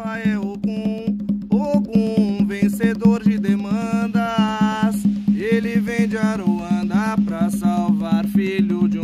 Pampa é Ogum, Ogum, vencedor de demandas. Ele vem de Aruanda pra salvar filho de